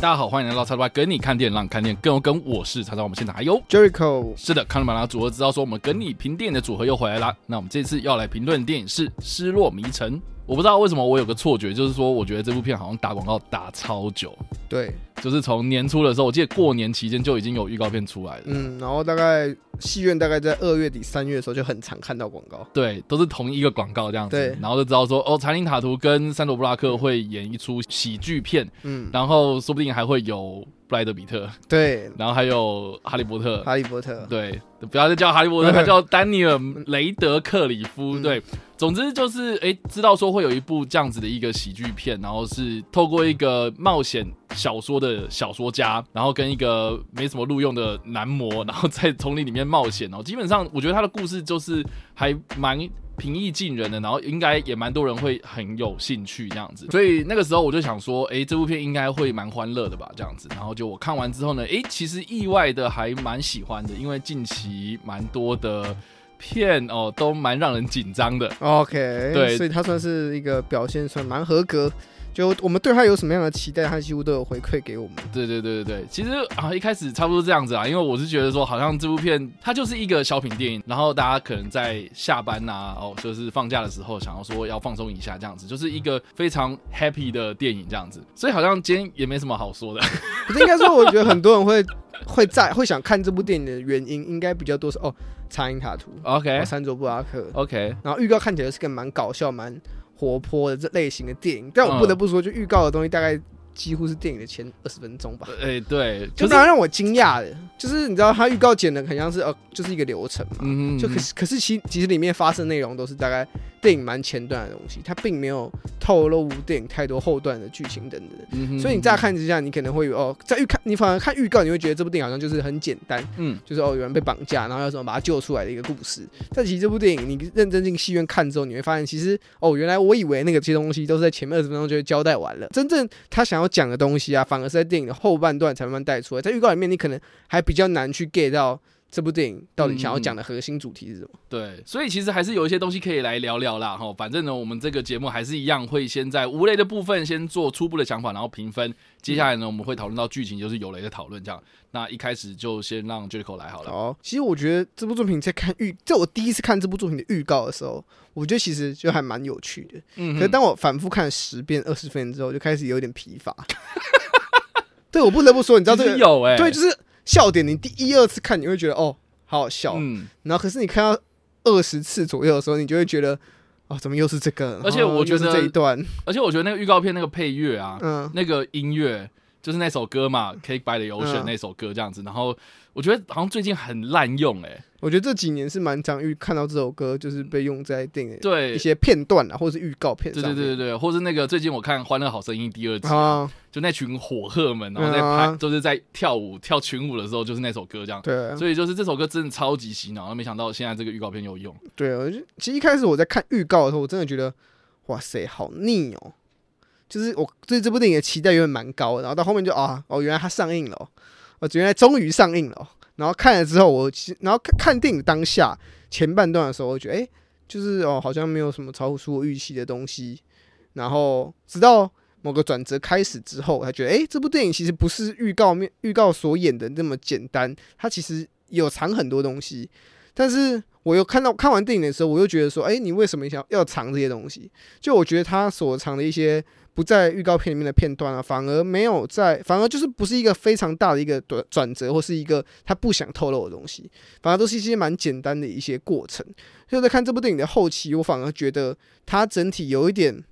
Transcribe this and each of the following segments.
大家好，欢迎来到叉叉 Y 梗你看电影，让你看电影更有梗。我是叉叉，我们现场还有 Jericho。是的，看了马拉组合知道说，我们跟你评电影的组合又回来了。那我们这次要来评论的电影是《失落迷城》。我不知道为什么我有个错觉，就是说我觉得这部片好像打广告打超久。对，就是从年初的时候，我记得过年期间就已经有预告片出来了。嗯，然后大概戏院大概在二月底三月的时候就很常看到广告。对，都是同一个广告这样子。对，然后就知道说哦，查理塔图跟珊卓布拉克会演一出喜剧片。嗯，然后说不定还会有布莱德比特。对，然后还有哈利波特。哈利波特。对，不要再叫哈利波特，他叫丹尼尔雷德克里夫。嗯、对。总之就是，哎、欸，知道说会有一部这样子的一个喜剧片，然后是透过一个冒险小说的小说家，然后跟一个没什么录用的男模，然后在丛林里面冒险哦。基本上，我觉得他的故事就是还蛮平易近人的，然后应该也蛮多人会很有兴趣这样子。所以那个时候我就想说，哎、欸，这部片应该会蛮欢乐的吧，这样子。然后就我看完之后呢，哎、欸，其实意外的还蛮喜欢的，因为近期蛮多的。片哦，都蛮让人紧张的。OK，对，所以他算是一个表现算蛮合格。就我们对他有什么样的期待，他几乎都有回馈给我们。对对对对对，其实啊，一开始差不多这样子啊，因为我是觉得说，好像这部片它就是一个小品电影，然后大家可能在下班呐、啊，哦，就是放假的时候，想要说要放松一下这样子，就是一个非常 happy 的电影这样子。所以好像今天也没什么好说的。可是应该说，我觉得很多人会会在会想看这部电影的原因，应该比较多是哦，查因塔图，OK，山卓布拉克，OK，然后预告看起来是个蛮搞笑蛮。活泼的这类型的电影，但我不得不说，就预告的东西大概几乎是电影的前二十分钟吧。哎、欸，对，就蛮让我惊讶的，就是你知道他预告剪的很像是呃，就是一个流程嘛。嗯嗯。就可是可是其其实里面发生内容都是大概电影蛮前段的东西，它并没有透露电影太多后段的剧情等等。嗯。所以你乍看之下，你可能会有哦，在预看你反而看预告，你会觉得这部电影好像就是很简单。嗯。就是哦，有人被绑架，然后要怎么把他救出来的一个故事。但其实这部电影你认真进戏院看之后，你会发现，其实哦，原来我以为那个这些东西都是在前面二十分钟就会交代完了，真正他想要讲的东西啊，反而是在电影的后半段才慢慢带出来。在预告里面，你可能还比较难去 get 到。这部电影到底想要讲的核心主题是什么？嗯，对，所以其实还是有一些东西可以来聊聊啦。哈，反正呢，我们这个节目还是一样会先在无雷的部分先做初步的想法，然后评分。接下来呢，我们会讨论到剧情，就是有雷的讨论。这样，那一开始就先让 Jericho 来好了。好，其实我觉得这部作品在看预，在我第一次看这部作品的预告的时候，我觉得其实就还蛮有趣的。嗯，可是当我反复看十遍、二十遍之后，就开始有点疲乏。对，我不得不说，你知道这个有哎、欸，对，就是。笑点，你第一二次看你会觉得哦，好好笑，嗯，然后可是你看到二十次左右的时候，你就会觉得哦，怎么又是这个？而且我觉得这一段，而且我觉得那个预告片那个配乐啊，嗯，那个音乐就是那首歌嘛，《Cake by the Ocean》那首歌这样子，然后我觉得好像最近很滥用，哎。我觉得这几年是蛮常遇看到这首歌，就是被用在电影对一些片段啊，或者是预告片上。对对对对，或是那个最近我看《欢乐好声音》第二季，啊，就那群火鹤们，然后在拍，就是在跳舞跳群舞的时候，就是那首歌这样。对，所以就是这首歌真的超级洗脑，然后没想到现在这个预告片有用。对，我就其实一开始我在看预告的时候，我真的觉得哇塞，好腻哦！就是我对这部电影的期待原本蛮高的，然后到后面就啊哦，原来它上映了，哦，我原来终于上映了。然后看了之后，我其实然后看看电影当下前半段的时候，我觉得哎，就是哦，好像没有什么超出我预期的东西。然后直到某个转折开始之后，他觉得哎，这部电影其实不是预告面预告所演的那么简单，它其实有藏很多东西。但是我又看到看完电影的时候，我又觉得说，哎，你为什么想要藏这些东西？就我觉得他所藏的一些。不在预告片里面的片段啊，反而没有在，反而就是不是一个非常大的一个转转折，或是一个他不想透露的东西，反而都是一些蛮简单的一些过程。所以在看这部电影的后期，我反而觉得它整体有一点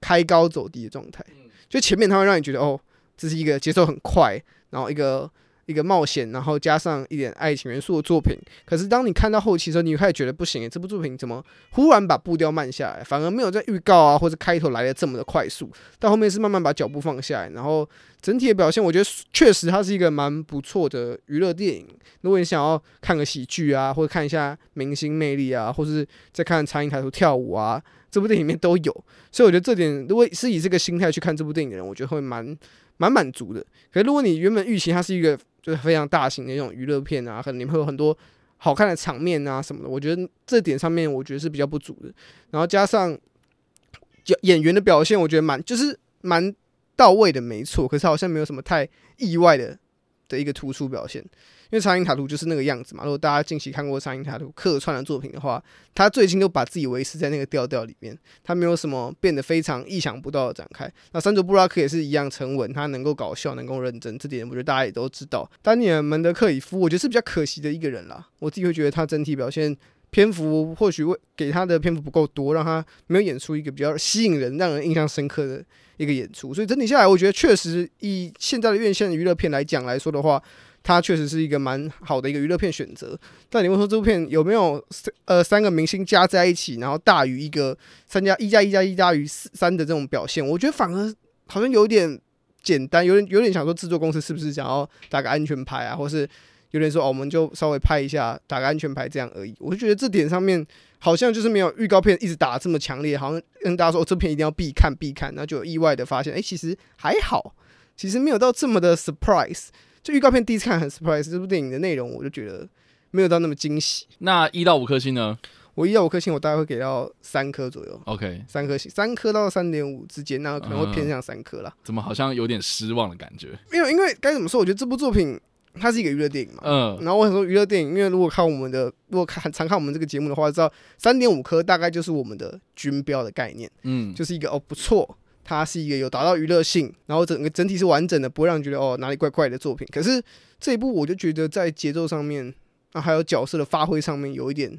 开高走低的状态。就前面它会让你觉得哦，这是一个节奏很快，然后一个一个冒险，然后加上一点爱情元素的作品。可是当你看到后期的时候，你开始觉得不行，这部作品怎么忽然把步调慢下来，反而没有在预告啊或者开头来的这么的快速，到后面是慢慢把脚步放下来，然后整体的表现，我觉得确实它是一个蛮不错的娱乐电影。如果你想要看个喜剧啊，或者看一下明星魅力啊，或是再看长影抬头跳舞啊，这部电影里面都有。所以我觉得这点，如果是以这个心态去看这部电影的人，我觉得会蛮蛮满足的。可是如果你原本预期它是一个就是非常大型的那种娱乐片啊，可能里面会有很多好看的场面啊什么的，我觉得这点上面我觉得是比较不足的。然后加上演演员的表现，我觉得蛮就是蛮到位的，没错。可是好像没有什么太意外的的一个突出表现。因为长影塔图就是那个样子嘛。如果大家近期看过长影塔图客串的作品的话，他最近都把自己维持在那个调调里面，他没有什么变得非常意想不到的展开。那山卓布拉克也是一样沉稳，他能够搞笑，能够认真，这点我觉得大家也都知道。丹尼尔门德克里夫，我觉得是比较可惜的一个人啦。我自己会觉得他整体表现篇幅或许会给他的篇幅不够多，让他没有演出一个比较吸引人、让人印象深刻的一个演出。所以整体下来，我觉得确实以现在的院线娱乐片来讲来说的话。它确实是一个蛮好的一个娱乐片选择，但你问说这部片有没有呃三个明星加在一起，然后大于一个三加一加一加一大于三的这种表现，我觉得反而好像有点简单，有点有点想说制作公司是不是想要打个安全牌啊，或是有点说哦我们就稍微拍一下打个安全牌这样而已。我就觉得这点上面好像就是没有预告片一直打这么强烈，好像跟大家说哦这片一定要必看必看，那就有意外的发现，哎其实还好，其实没有到这么的 surprise。就预告片第一次看很 surprise，这部电影的内容我就觉得没有到那么惊喜。那一到五颗星呢？我一到五颗星，我大概会给到三颗左右。OK，三颗星，三颗到三点五之间，那可能会偏向三颗啦。怎么好像有点失望的感觉？没有，因为该怎么说？我觉得这部作品它是一个娱乐电影嘛。嗯。然后我想说娱乐电影，因为如果看我们的，如果看常看我们这个节目的话，知道三点五颗大概就是我们的军标的概念。嗯。就是一个哦不错。它是一个有达到娱乐性，然后整个整体是完整的，不会让你觉得哦哪里怪怪的作品。可是这一部我就觉得在节奏上面啊，还有角色的发挥上面有一点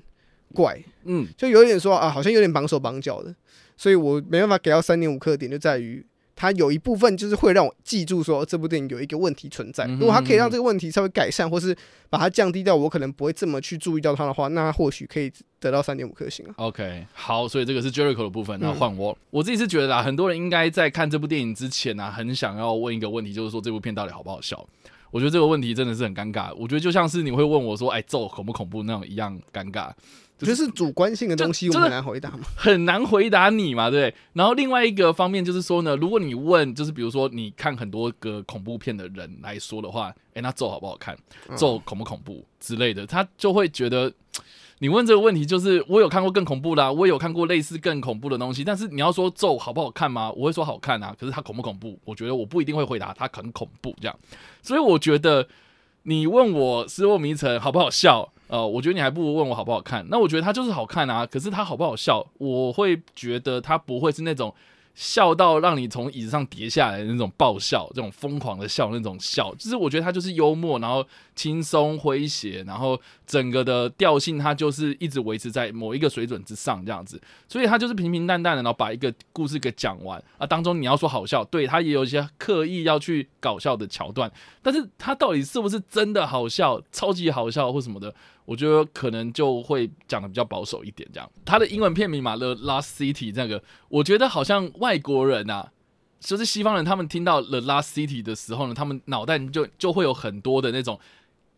怪，嗯，就有一点说啊，好像有点绑手绑脚的，所以我没办法给到三点五颗点，就在于。它有一部分就是会让我记住说这部电影有一个问题存在。如果它可以让这个问题稍微改善，或是把它降低掉，我可能不会这么去注意到它的话，那或许可以得到三点五颗星啊。OK，好，所以这个是 Jericho 的部分，那换我。我自己是觉得啦，很多人应该在看这部电影之前呢、啊，很想要问一个问题，就是说这部片到底好不好笑？我觉得这个问题真的是很尴尬。我觉得就像是你会问我说，哎，咒恐不恐怖那种一样尴尬。我觉得是主观性的东西，我们很难回答嘛，很难回答你嘛，对。然后另外一个方面就是说呢，如果你问，就是比如说你看很多个恐怖片的人来说的话，诶，那咒好不好看？咒恐不恐怖之类的，他就会觉得你问这个问题，就是我有看过更恐怖的啊，我有看过类似更恐怖的东西，但是你要说咒好不好看吗？我会说好看啊，可是它恐不恐怖？我觉得我不一定会回答它很恐怖这样。所以我觉得你问我《失落迷城》好不好笑？呃，我觉得你还不如问我好不好看。那我觉得他就是好看啊，可是他好不好笑，我会觉得他不会是那种。笑到让你从椅子上跌下来的那种爆笑，这种疯狂的笑那种笑，就是我觉得他就是幽默，然后轻松诙谐，然后整个的调性他就是一直维持在某一个水准之上这样子，所以他就是平平淡淡的，然后把一个故事给讲完啊。当中你要说好笑，对，他也有一些刻意要去搞笑的桥段，但是他到底是不是真的好笑、超级好笑或什么的？我觉得可能就会讲的比较保守一点，这样。它的英文片名嘛，《The Last City》这个，我觉得好像外国人啊，就是西方人，他们听到《The Last City》的时候呢，他们脑袋就就会有很多的那种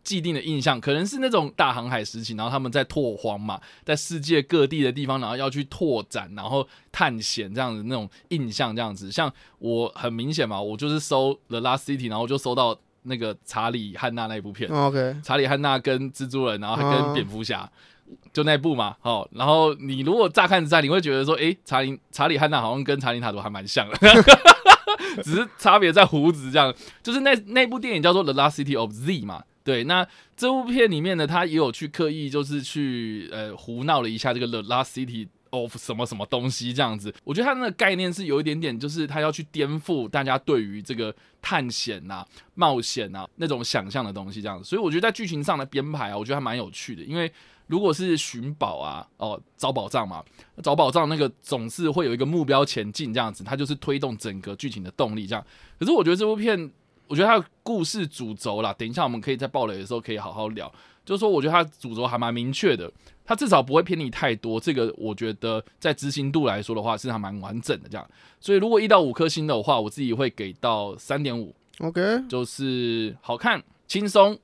既定的印象，可能是那种大航海时期，然后他们在拓荒嘛，在世界各地的地方，然后要去拓展，然后探险这样子那种印象，这样子。像我很明显嘛，我就是搜《The Last City》，然后就搜到。那个查理汉娜那一部片，OK，查理汉娜跟蜘蛛人，然后还跟蝙蝠侠，就那部嘛，哦，然后你如果乍看之下，你会觉得说，诶，查理查理汉娜好像跟查理塔图还蛮像的，只是差别在胡子这样。就是那那部电影叫做《The Last City of Z》嘛，对，那这部片里面呢，他也有去刻意就是去呃胡闹了一下这个《The Last City》。Of 什么什么东西这样子，我觉得他那个概念是有一点点，就是他要去颠覆大家对于这个探险啊、冒险啊那种想象的东西这样子，所以我觉得在剧情上的编排啊，我觉得还蛮有趣的。因为如果是寻宝啊、哦找宝藏嘛，找宝藏那个总是会有一个目标前进这样子，它就是推动整个剧情的动力这样。可是我觉得这部片。我觉得它的故事主轴啦，等一下我们可以在暴雷的时候可以好好聊。就是说，我觉得他主轴还蛮明确的，它至少不会偏离太多。这个我觉得在执行度来说的话，是还蛮完整的这样。所以如果一到五颗星的话，我自己会给到三点五。OK，就是好看、轻松。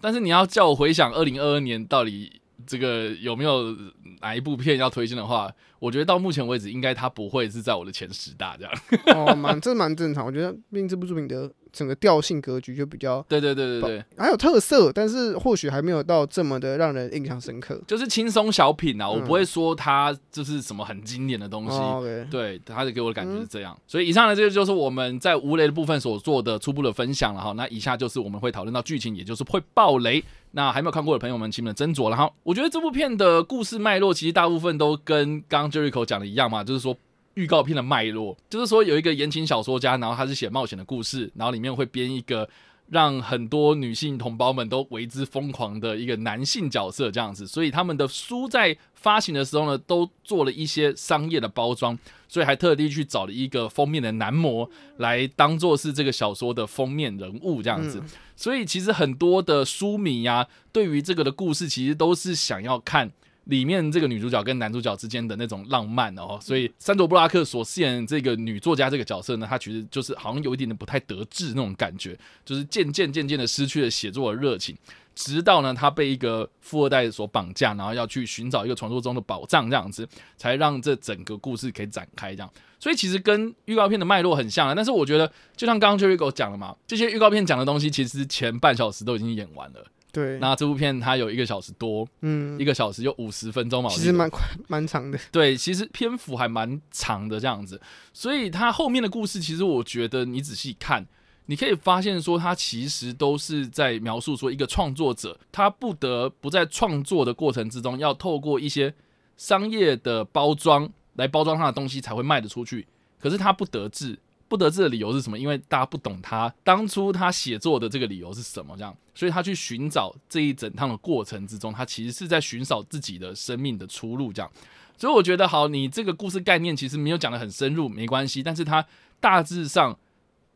但是你要叫我回想二零二二年到底这个有没有哪一部片要推荐的话，我觉得到目前为止，应该它不会是在我的前十大这样。哦，蛮这蛮正常。我觉得毕竟这部作品的。整个调性格局就比较对对对对对，还有特色，但是或许还没有到这么的让人印象深刻。就是轻松小品啊，嗯、我不会说它就是什么很经典的东西。哦 okay、对，它就给我的感觉是这样。嗯、所以以上的这个就是我们在无雷的部分所做的初步的分享了哈。那以下就是我们会讨论到剧情，也就是会爆雷。那还没有看过的朋友们，请你们斟酌了哈。我觉得这部片的故事脉络其实大部分都跟刚刚 Jericho 讲的一样嘛，就是说。预告片的脉络，就是说有一个言情小说家，然后他是写冒险的故事，然后里面会编一个让很多女性同胞们都为之疯狂的一个男性角色这样子，所以他们的书在发行的时候呢，都做了一些商业的包装，所以还特地去找了一个封面的男模来当做是这个小说的封面人物这样子，所以其实很多的书迷呀、啊，对于这个的故事其实都是想要看。里面这个女主角跟男主角之间的那种浪漫哦，所以山卓布拉克所饰演这个女作家这个角色呢，她其实就是好像有一点点不太得志那种感觉，就是渐渐渐渐的失去了写作的热情，直到呢她被一个富二代所绑架，然后要去寻找一个传说中的宝藏这样子，才让这整个故事可以展开这样。所以其实跟预告片的脉络很像啊，但是我觉得就像刚刚 Jericho 讲了嘛，这些预告片讲的东西其实前半小时都已经演完了。对，那这部片它有一个小时多，嗯，一个小时有五十分钟嘛，其实蛮快 蛮长的。对，其实篇幅还蛮长的这样子，所以它后面的故事，其实我觉得你仔细看，你可以发现说，它其实都是在描述说一个创作者，他不得不在创作的过程之中，要透过一些商业的包装来包装他的东西，才会卖得出去。可是他不得志。不得志的理由是什么？因为大家不懂他当初他写作的这个理由是什么，这样，所以他去寻找这一整趟的过程之中，他其实是在寻找自己的生命的出路，这样。所以我觉得，好，你这个故事概念其实没有讲得很深入，没关系，但是他大致上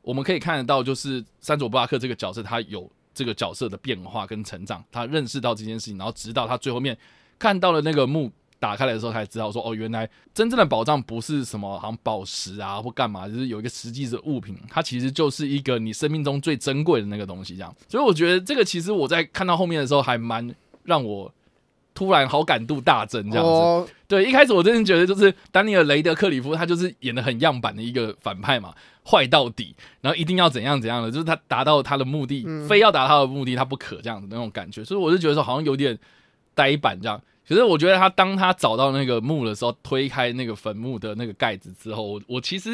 我们可以看得到，就是三佐布拉克这个角色，他有这个角色的变化跟成长，他认识到这件事情，然后直到他最后面看到了那个墓。打开来的时候才知道说哦，原来真正的宝藏不是什么好像宝石啊或干嘛，就是有一个实际的物品，它其实就是一个你生命中最珍贵的那个东西这样。所以我觉得这个其实我在看到后面的时候还蛮让我突然好感度大增这样子。哦、对，一开始我真的觉得就是丹尼尔雷德克里夫他就是演的很样板的一个反派嘛，坏到底，然后一定要怎样怎样的，就是他达到他的目的，嗯、非要达到他的目的他不可这样子那种感觉。所以我就觉得说好像有点呆板这样。可是我觉得他当他找到那个墓的时候，推开那个坟墓的那个盖子之后，我我其实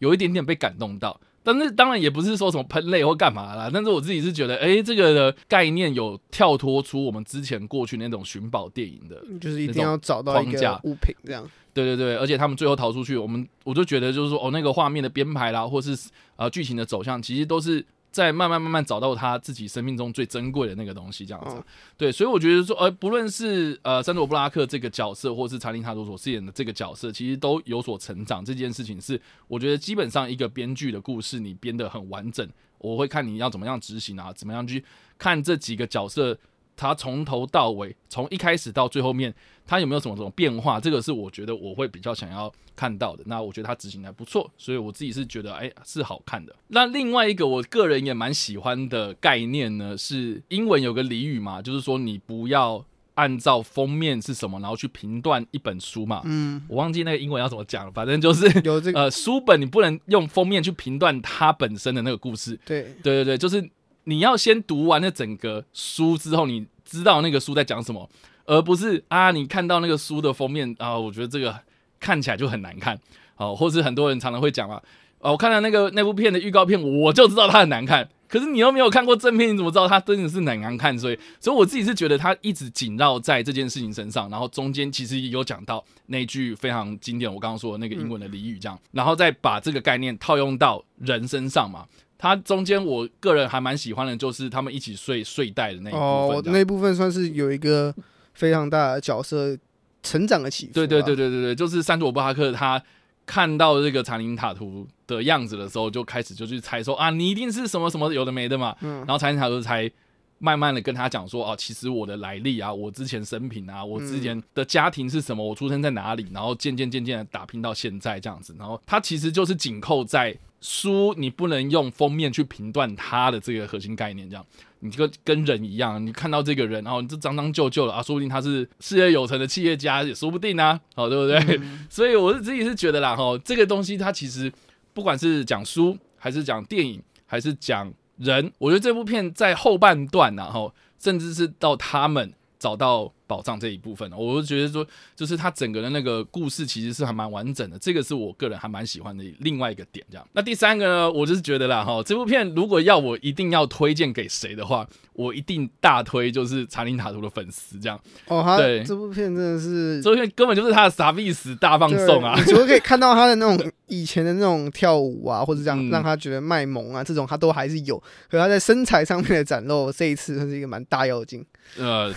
有一点点被感动到。但是当然也不是说什么喷泪或干嘛啦。但是我自己是觉得，哎、欸，这个的概念有跳脱出我们之前过去那种寻宝电影的，就是一定要找到一个物品这样。对对对，而且他们最后逃出去，我们我就觉得就是说，哦，那个画面的编排啦，或是呃剧情的走向，其实都是。在慢慢慢慢找到他自己生命中最珍贵的那个东西，这样子，哦、对，所以我觉得说，呃，不论是呃山卓布拉克这个角色，或是查理塔多所饰演的这个角色，其实都有所成长。这件事情是，我觉得基本上一个编剧的故事，你编得很完整，我会看你要怎么样执行啊，怎么样去看这几个角色。他从头到尾，从一开始到最后面，他有没有什么什么变化？这个是我觉得我会比较想要看到的。那我觉得他执行的还不错，所以我自己是觉得，哎，是好看的。那另外一个我个人也蛮喜欢的概念呢，是英文有个俚语嘛，就是说你不要按照封面是什么，然后去评断一本书嘛。嗯，我忘记那个英文要怎么讲了，反正就是有这个呃书本，你不能用封面去评断它本身的那个故事。对，对对对，就是。你要先读完那整个书之后，你知道那个书在讲什么，而不是啊，你看到那个书的封面啊，我觉得这个看起来就很难看，哦，或是很多人常常会讲啊，哦，我看到那个那部片的预告片，我就知道它很难看，可是你又没有看过正片，你怎么知道它真的是很难看？所以，所以我自己是觉得它一直紧绕在这件事情身上，然后中间其实也有讲到那句非常经典，我刚刚说的那个英文的俚语，这样，然后再把这个概念套用到人身上嘛。它中间，我个人还蛮喜欢的，就是他们一起睡睡袋的那一部分。哦，那一部分算是有一个非常大的角色成长的起伏。对对对对对对，就是山卓布拉克他看到这个查宁塔图的样子的时候，就开始就去猜说啊，你一定是什么什么有的没的嘛。嗯，然后查宁塔图才慢慢的跟他讲说，哦、啊，其实我的来历啊，我之前生平啊，我之前的家庭是什么，我出生在哪里，然后渐渐渐渐的打拼到现在这样子。然后他其实就是紧扣在书，你不能用封面去评断它的这个核心概念这样。你这个跟人一样，你看到这个人，然后你就脏脏旧旧的啊，说不定他是事业有成的企业家，也说不定啊，好，对不对？嗯、所以我是自己是觉得啦，哈，这个东西它其实不管是讲书，还是讲电影，还是讲人，我觉得这部片在后半段然后甚至是到他们找到。宝藏这一部分，我就觉得说，就是他整个的那个故事其实是还蛮完整的，这个是我个人还蛮喜欢的另外一个点。这样，那第三个呢，我就是觉得啦，哈，这部片如果要我一定要推荐给谁的话，我一定大推就是查理塔图的粉丝这样。哦，他对，这部片真的是，这部片根本就是他的傻逼死大放送啊！你除了可以看到他的那种以前的那种跳舞啊，或者这样让他觉得卖萌啊，这种他都还是有，可他在身材上面的展露，这一次他是一个蛮大妖精。呃。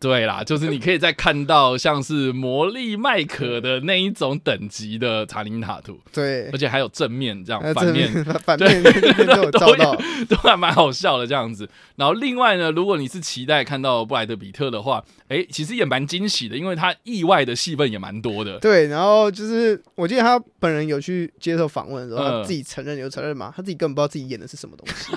对啦，就是你可以再看到像是魔力麦可的那一种等级的查林塔图，对，而且还有正面这样，反面反面都有 照到，都还蛮好笑的这样子。然后另外呢，如果你是期待看到布莱德彼特的话，哎，其实也蛮惊喜的，因为他意外的戏份也蛮多的。对，然后就是我记得他本人有去接受访问的时候，他自己承认有承认嘛，他自己根本不知道自己演的是什么东西。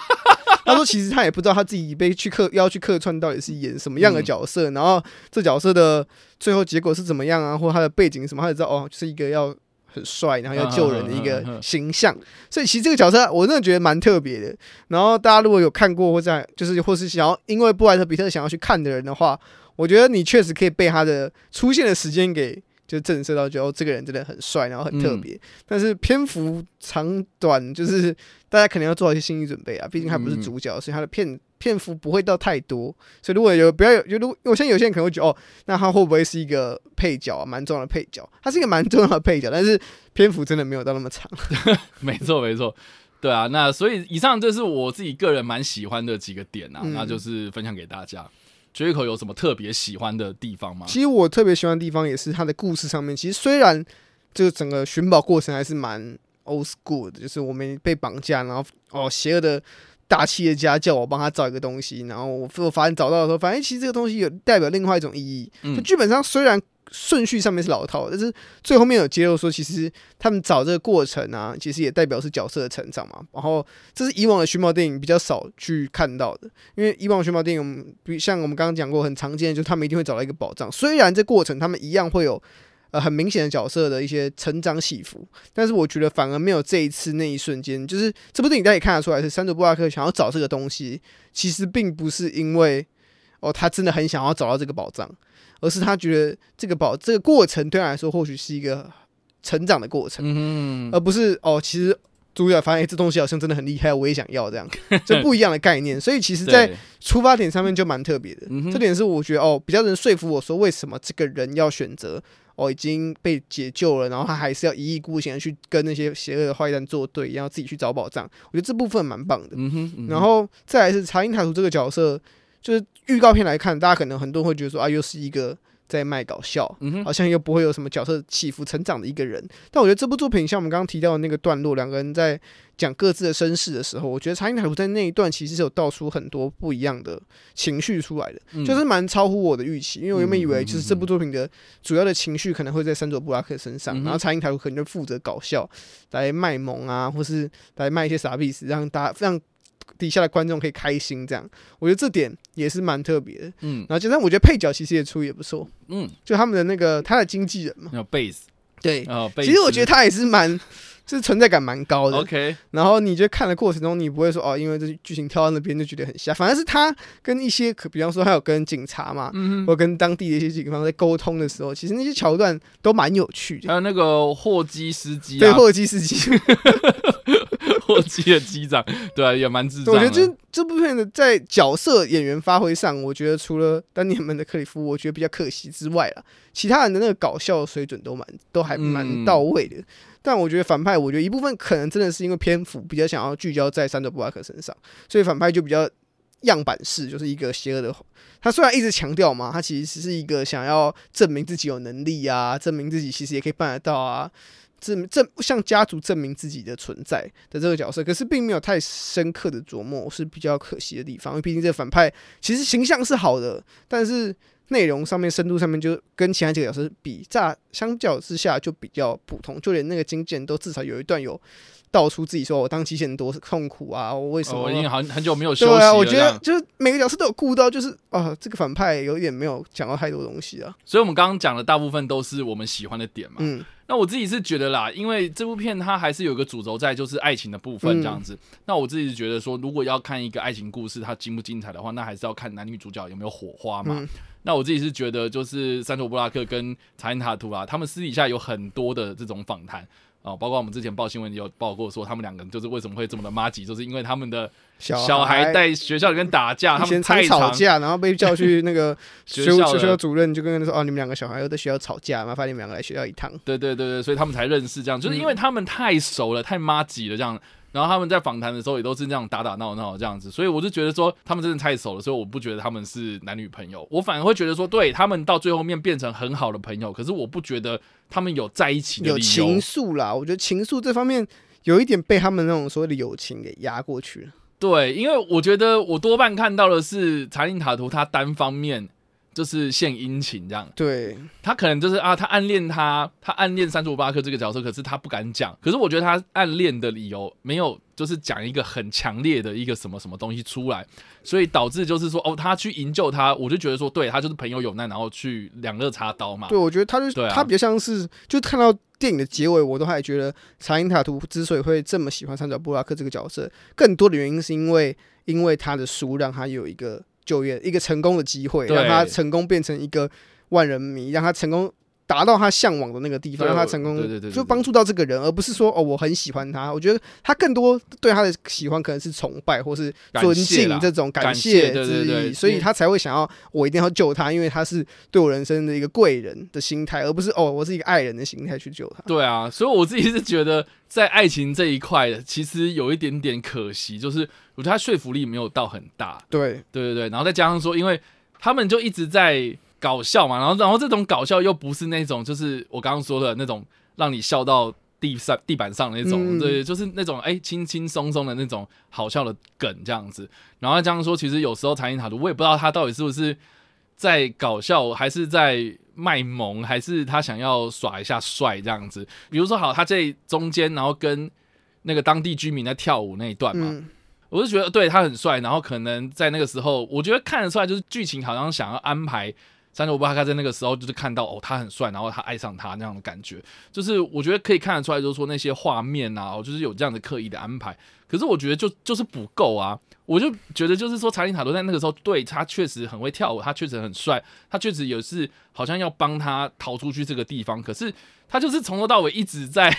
他说：“其实他也不知道他自己被去客要去客串到底是演什么样的角色，嗯、然后这角色的最后结果是怎么样啊，或他的背景什么，他也知道哦，就是一个要很帅，然后要救人的一个形象。所以其实这个角色我真的觉得蛮特别的。然后大家如果有看过或者就是或是想要因为布莱特比特想要去看的人的话，我觉得你确实可以被他的出现的时间给。”就震慑到觉得哦，这个人真的很帅，然后很特别。嗯、但是篇幅长短，就是 大家可能要做好一些心理准备啊。毕竟他不是主角，嗯、所以他的片篇幅不会到太多。所以如果有不要有，就如果我相信有些人可能会觉得哦，那他会不会是一个配角啊？蛮重要的配角，他是一个蛮重要的配角，但是篇幅真的没有到那么长。没错，没错，对啊。那所以以上这是我自己个人蛮喜欢的几个点啊，嗯、那就是分享给大家。Jericho 有什么特别喜欢的地方吗？其实我特别喜欢的地方也是他的故事上面。其实虽然这个整个寻宝过程还是蛮 old school 的，就是我们被绑架，然后哦，邪恶的大企业家叫我帮他找一个东西，然后我我发现找到的时候，反正其实这个东西有代表另外一种意义。嗯，就剧本上虽然。顺序上面是老套，但是最后面有揭露说，其实他们找这个过程啊，其实也代表是角色的成长嘛。然后这是以往的寻宝电影比较少去看到的，因为以往的寻宝电影，比像我们刚刚讲过，很常见的就他们一定会找到一个宝藏，虽然这过程他们一样会有呃很明显的角色的一些成长起伏，但是我觉得反而没有这一次那一瞬间，就是这部电影大家也看得出来，是珊卓布拉克想要找这个东西，其实并不是因为哦他真的很想要找到这个宝藏。而是他觉得这个宝这个过程对他来说或许是一个成长的过程，嗯，而不是哦，其实主角发现这东西好像真的很厉害，我也想要这样，这不一样的概念。所以其实，在出发点上面就蛮特别的。这点是我觉得哦，比较能说服我说为什么这个人要选择哦已经被解救了，然后他还是要一意孤行的去跟那些邪恶的坏蛋作对，然后自己去找宝藏。我觉得这部分蛮棒的。嗯哼，嗯哼，然后再来是查因塔图这个角色。就是预告片来看，大家可能很多人会觉得说啊，又是一个在卖搞笑，好像又不会有什么角色起伏成长的一个人。但我觉得这部作品，像我们刚刚提到的那个段落，两个人在讲各自的身世的时候，我觉得查宁塔图在那一段其实是有道出很多不一样的情绪出来的，嗯、就是蛮超乎我的预期。因为我原本以为就是这部作品的主要的情绪可能会在三卓布拉克身上，嗯、然后查宁塔图可能就负责搞笑，来卖萌啊，或是来卖一些傻逼死，让大家让。底下的观众可以开心，这样我觉得这点也是蛮特别的。嗯，然后加上我觉得配角其实也出也不错。嗯，就他们的那个他的经纪人嘛，叫贝斯。对，哦，其实我觉得他也是蛮，就是存在感蛮高的。OK，然后你就看的过程中，你不会说哦，因为这剧情跳到那边就觉得很瞎，反而是他跟一些可，比方说他有跟警察嘛，嗯哼，或跟当地的一些警方在沟通的时候，其实那些桥段都蛮有趣的。还有那个货机司机，对，货机司机。货机的机长，对啊，也蛮智障。我觉得这这部片的在角色演员发挥上，我觉得除了丹尼尔门的克里夫，我觉得比较可惜之外啦，其他人的那个搞笑水准都蛮都还蛮到位的。嗯、但我觉得反派，我觉得一部分可能真的是因为篇幅比较想要聚焦在珊卓布拉克身上，所以反派就比较样板式，就是一个邪恶的。他虽然一直强调嘛，他其实是一个想要证明自己有能力啊，证明自己其实也可以办得到啊。证证向家族证明自己的存在的这个角色，可是并没有太深刻的琢磨，是比较可惜的地方。因为毕竟这个反派其实形象是好的，但是内容上面、深度上面就跟其他几个角色比，乍相较之下就比较普通。就连那个金剑都至少有一段有。道出自己说：“我当机器人多痛苦啊！我为什么？哦、我已经很很久没有休息了。”对啊，我觉得就是每个角色都有顾到，就是啊，这个反派有一点没有讲到太多东西啊。所以，我们刚刚讲的大部分都是我们喜欢的点嘛。嗯，那我自己是觉得啦，因为这部片它还是有一个主轴在，就是爱情的部分这样子。嗯、那我自己是觉得说，如果要看一个爱情故事，它精不精彩的话，那还是要看男女主角有没有火花嘛。嗯、那我自己是觉得，就是三卓布拉克跟查林塔图啊，他们私底下有很多的这种访谈。啊，包括我们之前报新闻有报过，说他们两个人就是为什么会这么的麻吉，就是因为他们的小孩在学校里面打架，他们太吵架，然后被叫去那个 学校学校主任就跟他说：“哦，你们两个小孩又在学校吵架，麻烦你们两个来学校一趟。”对对对对，所以他们才认识这样，就是因为他们太熟了，太妈挤了这样。然后他们在访谈的时候也都是这样打打闹闹这样子，所以我就觉得说他们真的太熟了，所以我不觉得他们是男女朋友，我反而会觉得说，对他们到最后面变成很好的朋友，可是我不觉得他们有在一起的。有情愫啦，我觉得情愫这方面有一点被他们那种所谓的友情给压过去了。对，因为我觉得我多半看到的是查令塔图他单方面。就是献殷勤这样，对，他可能就是啊，他暗恋他，他暗恋珊卓布拉克这个角色，可是他不敢讲。可是我觉得他暗恋的理由没有，就是讲一个很强烈的一个什么什么东西出来，所以导致就是说，哦，他去营救他，我就觉得说，对他就是朋友有难，然后去两肋插刀嘛。对，我觉得他就他比较像是，就看到电影的结尾，我都还觉得查因塔图之所以会这么喜欢三角布拉克这个角色，更多的原因是因为因为他的书让他有一个。就业一个成功的机会，让他成功变成一个万人迷，让他成功达到他向往的那个地方，让他成功，就帮助到这个人，而不是说哦，我很喜欢他。我觉得他更多对他的喜欢可能是崇拜或是尊敬这种感谢之意，所以他才会想要我一定要救他，因为他是对我人生的一个贵人的心态，而不是哦，我是一个爱人的心态去救他。对啊，所以我自己是觉得在爱情这一块，其实有一点点可惜，就是。我觉得他说服力没有到很大，对对对对，然后再加上说，因为他们就一直在搞笑嘛，然后然后这种搞笑又不是那种，就是我刚刚说的那种让你笑到地上地板上的那种，嗯、对，就是那种哎轻轻松松的那种好笑的梗这样子。然后再加上说，其实有时候查因塔图，我也不知道他到底是不是在搞笑，还是在卖萌，还是他想要耍一下帅这样子。比如说，好，他在中间，然后跟那个当地居民在跳舞那一段嘛。嗯我就觉得对他很帅，然后可能在那个时候，我觉得看得出来，就是剧情好像想要安排珊卓布拉克在那个时候就是看到哦，他很帅，然后他爱上他那样的感觉，就是我觉得可以看得出来，就是说那些画面啊，就是有这样的刻意的安排。可是我觉得就就是不够啊，我就觉得就是说查理塔罗在那个时候，对他确实很会跳舞，他确实很帅，他确实也是好像要帮他逃出去这个地方，可是他就是从头到尾一直在。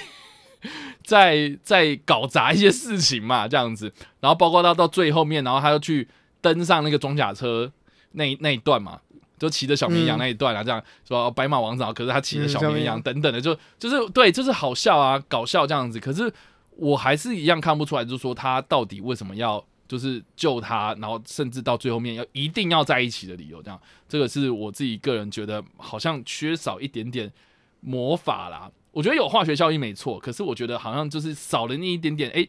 在在搞砸一些事情嘛，这样子，然后包括到到最后面，然后他又去登上那个装甲车那那一段嘛，就骑着小绵羊那一段啊，这样说白马王子，可是他骑着小绵羊等等的，就就是对，就是好笑啊，搞笑这样子。可是我还是一样看不出来，就是说他到底为什么要就是救他，然后甚至到最后面要一定要在一起的理由，这样，这个是我自己个人觉得好像缺少一点点魔法啦。我觉得有化学效应没错，可是我觉得好像就是少了那一点点，哎、欸，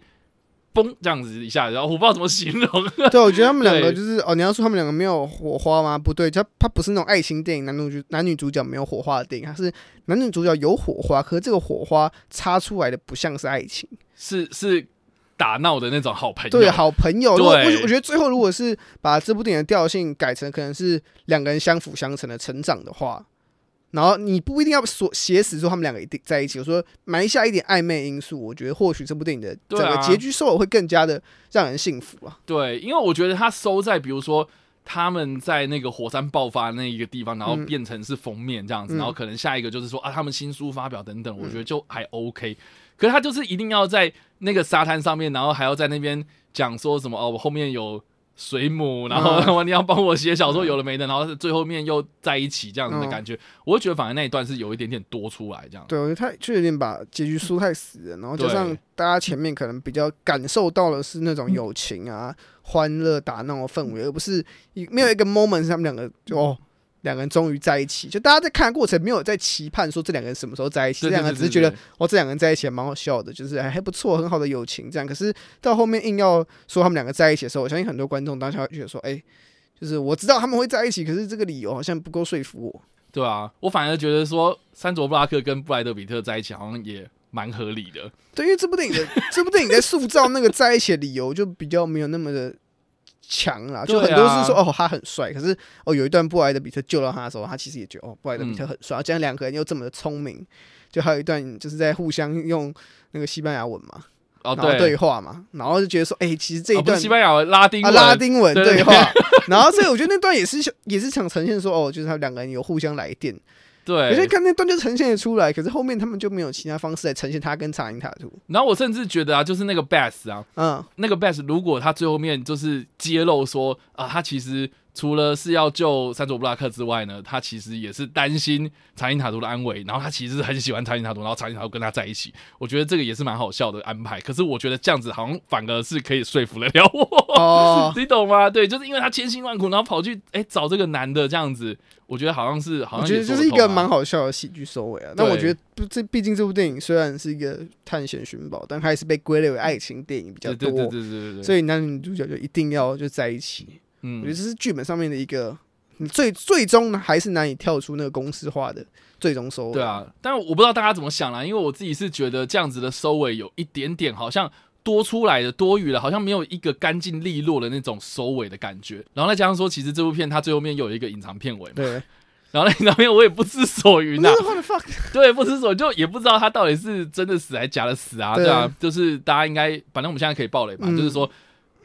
嘣这样子一下，然后我不知道怎么形容。对，我觉得他们两个就是哦，你要说他们两个没有火花吗？不对，他他不是那种爱情电影，男主男女主角没有火花的电影，他是男女主角有火花，可是这个火花擦出来的不像是爱情，是是打闹的那种好朋友。对，好朋友。对，我我觉得最后如果是把这部电影的调性改成可能是两个人相辅相成的成长的话。然后你不一定要说写死说他们两个一定在一起，我说埋下一点暧昧因素，我觉得或许这部电影的整个结局收尾会更加的让人幸福啊。对，因为我觉得他收在比如说他们在那个火山爆发那一个地方，然后变成是封面这样子，嗯、然后可能下一个就是说啊他们新书发表等等，我觉得就还 OK。嗯、可是他就是一定要在那个沙滩上面，然后还要在那边讲说什么哦，我后面有。水母，然后 你要帮我写小说，有了没的，然后最后面又在一起这样子的感觉，我会觉得反而那一段是有一点点多出来这样。对，我觉得他就有点把结局输太死了，然后加上大家前面可能比较感受到的是那种友情啊、欢乐打闹的氛围，而不是没有一个 moment 是他们两个就哦两个人终于在一起。就大家在看的过程没有在期盼说这两个人什么时候在一起，这两个人只是觉得哦，这两个人在一起还蛮好笑的，就是还还不错，很好的友情这样。可是到后面硬要说他们两个在一起的时候，我相信很多观众当下会觉得说，哎、欸，就是我知道他们会在一起，可是这个理由好像不够说服我。对啊，我反而觉得说山卓布拉克跟布莱德比特在一起好像也蛮合理的。对，因为这部电影的这部电影在塑造那个在一起的理由就比较没有那么的强啦，就很多是说、啊、哦他很帅，可是哦有一段布莱德比特救到他的时候，他其实也觉得哦布莱德比特很帅，这样两个人又这么的聪明，就还有一段就是在互相用那个西班牙文嘛。哦，然后对话嘛，然后就觉得说，哎、欸，其实这一段、哦、西班牙文、拉丁文、啊、拉丁文对。话，對對對然后所以我觉得那段也是也是想呈现说，哦，就是他们两个人有互相来电，对，可是看那段就呈现得出来，可是后面他们就没有其他方式来呈现他跟查因塔图。然后我甚至觉得啊，就是那个 Beth 啊，嗯，那个 Beth 如果他最后面就是揭露说啊，他其实。除了是要救三佐布拉克之外呢，他其实也是担心查因塔图的安危，然后他其实是很喜欢查因塔图，然后查因塔图跟他在一起，我觉得这个也是蛮好笑的安排。可是我觉得这样子好像反而是可以说服得了我，哦、你懂吗？对，就是因为他千辛万苦，然后跑去哎、欸、找这个男的这样子，我觉得好像是好像、啊、我觉得就是一个蛮好笑的喜剧收尾啊。但我觉得不，这毕竟这部电影虽然是一个探险寻宝，但还是被归类为爱情电影比较多，对对对对对对，所以男女主角就一定要就在一起。嗯，我觉得这是剧本上面的一个，你最最终呢还是难以跳出那个公式化的最终收尾。对啊，但我不知道大家怎么想啦，因为我自己是觉得这样子的收尾有一点点好像多出来的多余了，好像没有一个干净利落的那种收尾的感觉。然后再加上说，其实这部片它最后面又有一个隐藏片尾嘛，对。然后那隐藏片我也不知所云呐、啊 对，不知所云，就也不知道他到底是真的死还是假的死啊？对啊，就是大家应该，反正我们现在可以爆雷嘛，嗯、就是说。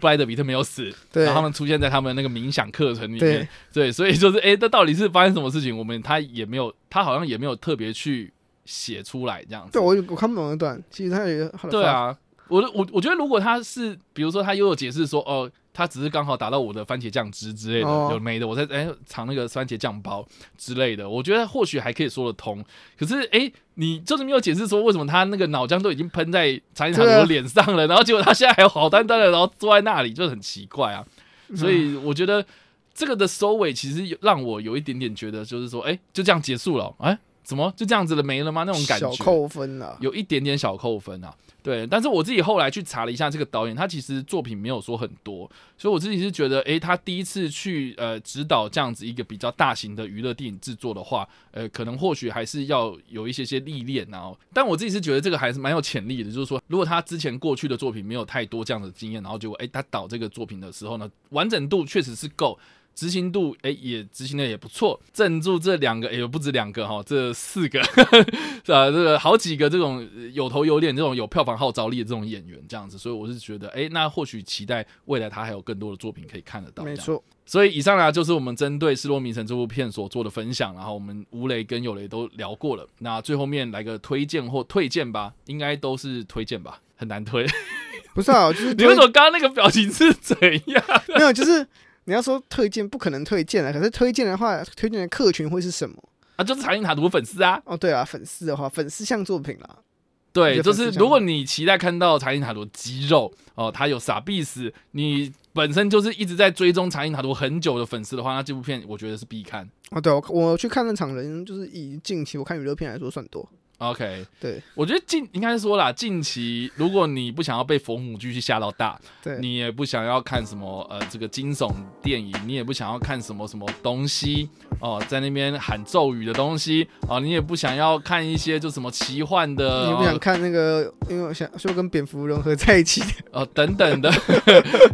布莱德比特没有死，然后他们出现在他们那个冥想课程里面，对，对，所以就是，哎，这到底是发生什么事情？我们他也没有，他好像也没有特别去写出来这样子。对，我我看不懂那段，其实他也对啊，我我我觉得如果他是，比如说他又有解释说，哦。他只是刚好打到我的番茄酱汁之类的，哦、有没的？我在哎尝那个番茄酱包之类的，我觉得或许还可以说得通。可是哎、欸，你就是没有解释说为什么他那个脑浆都已经喷在查宁塔图的脸上了，然后结果他现在还好端端的，然后坐在那里，就很奇怪啊。所以我觉得这个的收尾其实让我有一点点觉得，就是说，哎、欸，就这样结束了，哎、欸，怎么就这样子了没了吗？那种感觉，小扣分了，有一点点小扣分啊。对，但是我自己后来去查了一下这个导演，他其实作品没有说很多，所以我自己是觉得，诶，他第一次去呃指导这样子一个比较大型的娱乐电影制作的话，呃，可能或许还是要有一些些历练，然后，但我自己是觉得这个还是蛮有潜力的，就是说，如果他之前过去的作品没有太多这样的经验，然后结果，诶，他导这个作品的时候呢，完整度确实是够。执行度哎、欸，也执行的也不错，镇住这两个哎，也、欸、不止两个哈，这四个是吧？这个好几个这种有头有脸、这种有票房号召力的这种演员，这样子，所以我是觉得哎、欸，那或许期待未来他还有更多的作品可以看得到。没错，所以以上呢就是我们针对《失落迷城》这部片所做的分享，然后我们吴雷跟有雷都聊过了，那最后面来个推荐或推荐吧，应该都是推荐吧，很难推，不是啊？就是 你为什么刚刚那个表情是怎样？没有，就是。你要说推荐不可能推荐啊，可是推荐的话，推荐的客群会是什么啊？就是查宁塔图粉丝啊。哦，对啊，粉丝的话，粉丝向作品啦。对，就是如果你期待看到查宁塔图肌肉哦，他有傻逼死，你本身就是一直在追踪查宁塔图很久的粉丝的话，那这部片我觉得是必看。哦，对，我我去看那场人，就是以近期我看娱乐片来说算多。OK，对，我觉得近应该说啦，近期如果你不想要被佛母继续吓到大，对，你也不想要看什么呃这个惊悚电影，你也不想要看什么什么东西哦、呃，在那边喊咒语的东西哦、呃，你也不想要看一些就什么奇幻的，你不想看那个，因为我想说跟蝙蝠融合在一起哦、呃，等等的，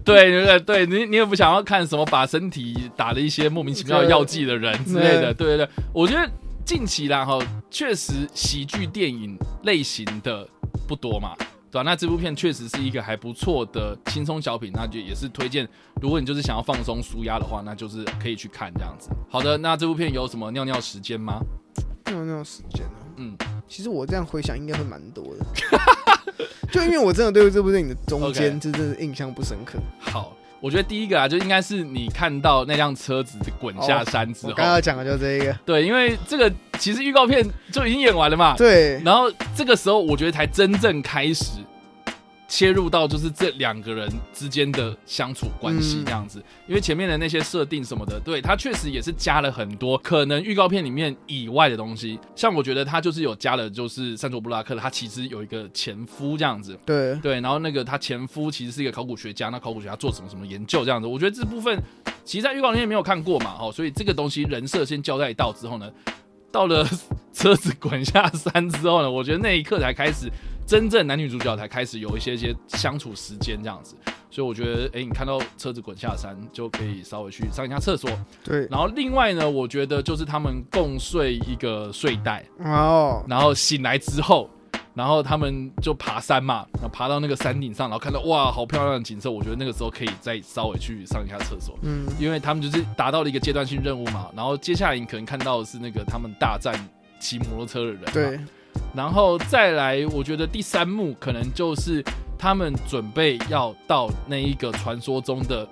对 对对，对你你也不想要看什么把身体打了一些莫名其妙的药剂的人之类的，对对对，我觉得。近期啦哈，确实喜剧电影类型的不多嘛，对吧？那这部片确实是一个还不错的轻松小品，那就也是推荐。如果你就是想要放松舒压的话，那就是可以去看这样子。好的，那这部片有什么尿尿时间吗？尿尿时间啊，嗯，其实我这样回想应该会蛮多的，就因为我真的对这部电影的中间 就真的印象不深刻。好。我觉得第一个啊，就应该是你看到那辆车子滚下山之后，刚刚讲的就这一个。对，因为这个其实预告片就已经演完了嘛。对。然后这个时候，我觉得才真正开始切入到就是这两个人之间的相处关系这样子，因为前面的那些设定什么的，对，他确实也是加了很多可能预告片里面以外的东西。像我觉得他就是有加了，就是山卓布拉克，他其实有一个前夫这样子，对对，然后那个他前夫其实是一个考古学家，那考古学家做什么什么研究这样子，我觉得这部分其实在预告里面没有看过嘛，哦，所以这个东西人设先交代一道之后呢，到了 车子滚下山之后呢，我觉得那一刻才开始。真正男女主角才开始有一些些相处时间这样子，所以我觉得，哎、欸，你看到车子滚下山，就可以稍微去上一下厕所。对。然后另外呢，我觉得就是他们共睡一个睡袋。哦。然后醒来之后，然后他们就爬山嘛，然后爬到那个山顶上，然后看到哇，好漂亮的景色。我觉得那个时候可以再稍微去上一下厕所。嗯。因为他们就是达到了一个阶段性任务嘛，然后接下来你可能看到的是那个他们大战骑摩托车的人。对。然后再来，我觉得第三幕可能就是他们准备要到那一个传说中的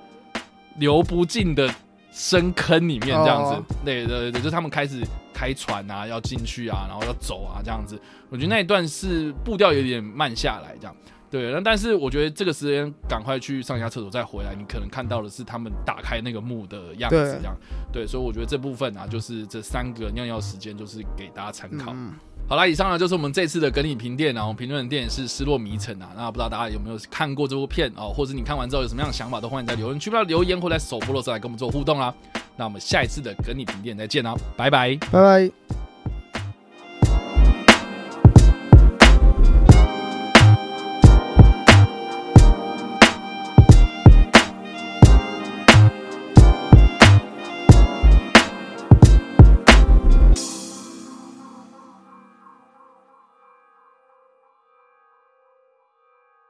流不尽的深坑里面，这样子。Oh. 对对对，就是他们开始开船啊，要进去啊，然后要走啊，这样子。我觉得那一段是步调有点慢下来，这样。对，那但是我觉得这个时间赶快去上一下厕所再回来，你可能看到的是他们打开那个墓的样子，这样。对，所以我觉得这部分啊，就是这三个尿尿时间，就是给大家参考。嗯好啦，以上呢就是我们这次的梗你评电，然后评论的电影是《失落迷城》啊。那不知道大家有没有看过这部片哦，或者你看完之后有什么样的想法，都欢迎在留言区不留言，或在首播的时候来跟我们做互动啦。那我们下一次的梗你评电再见啦，拜拜，拜拜。